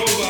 nobody.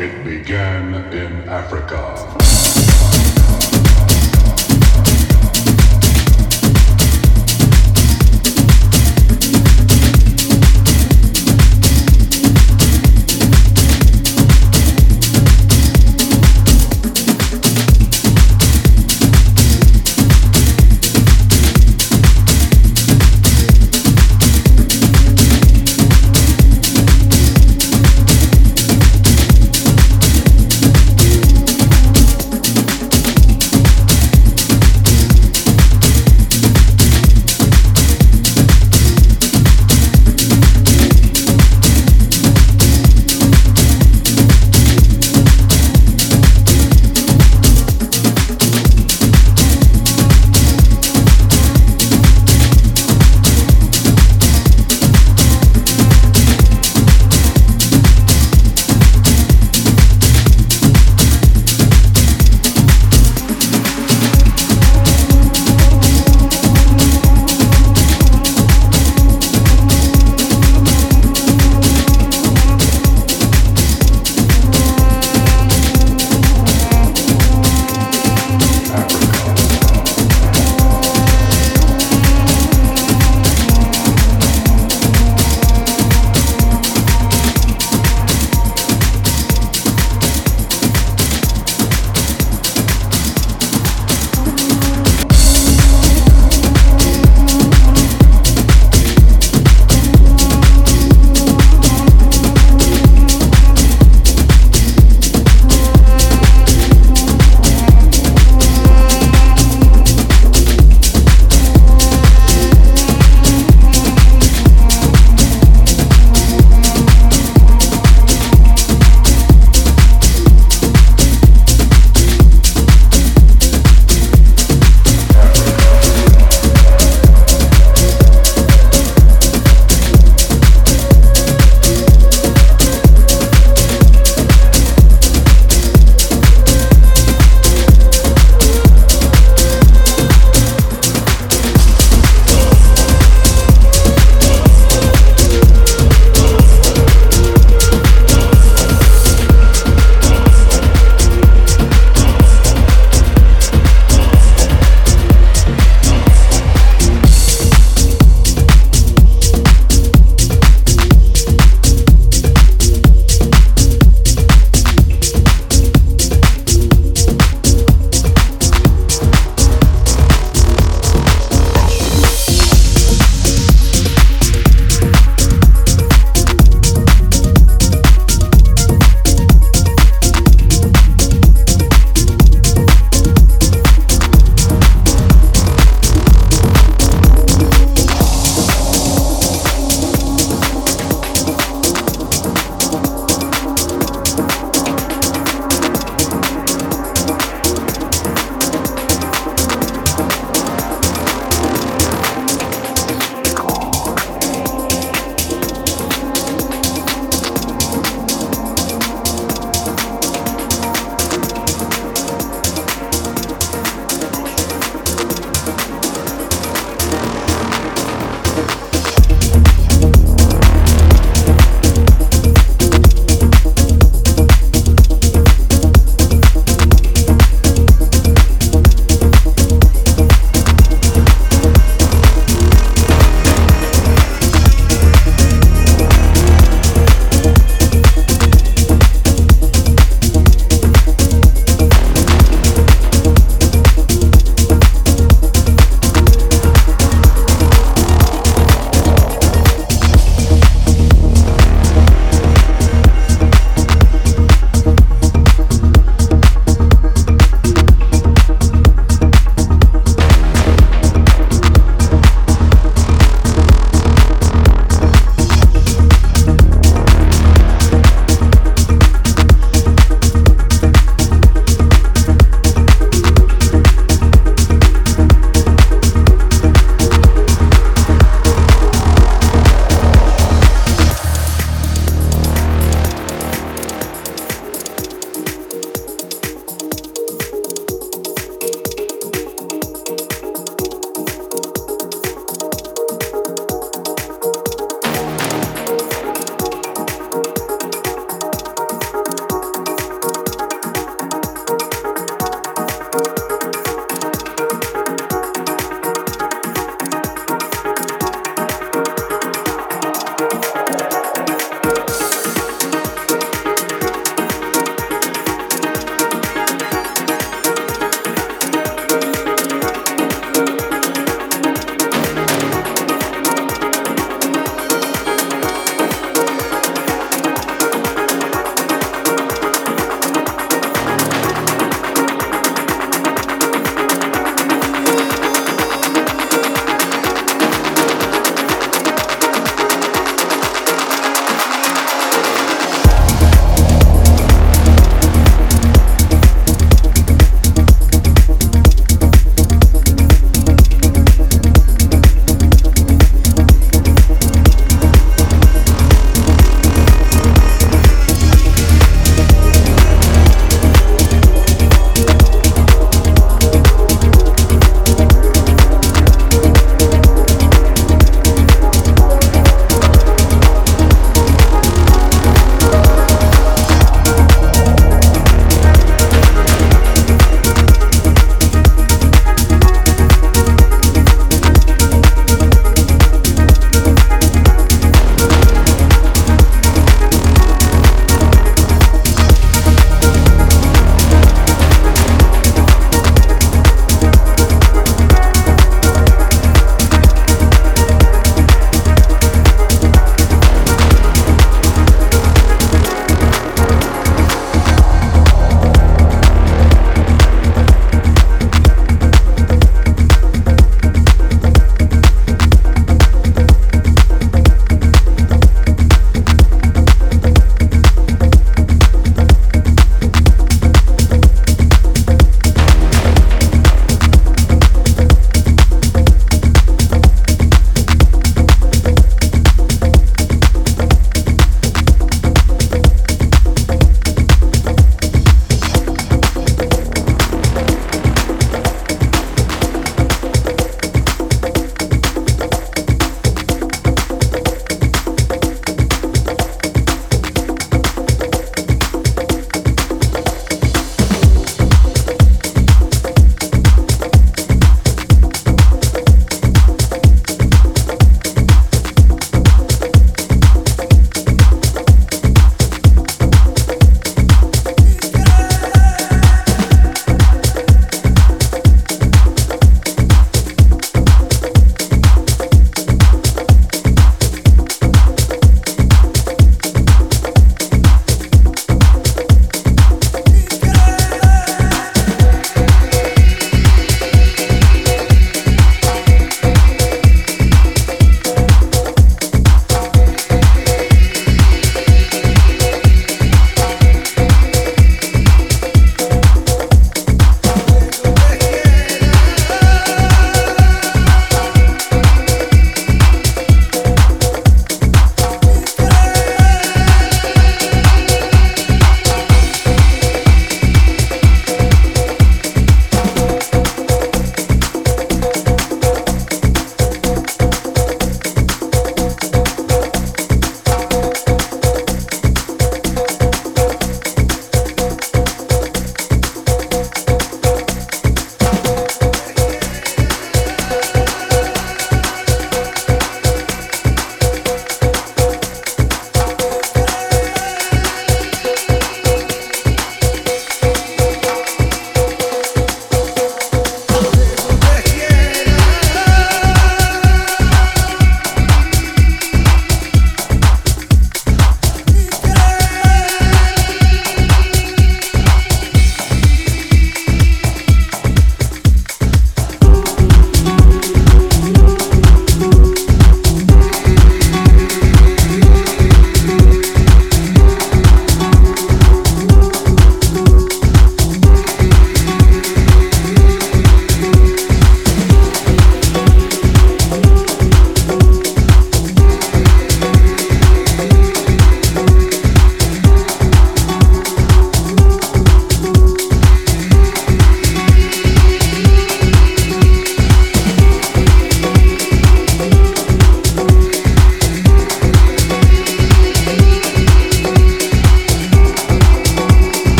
It began in Africa.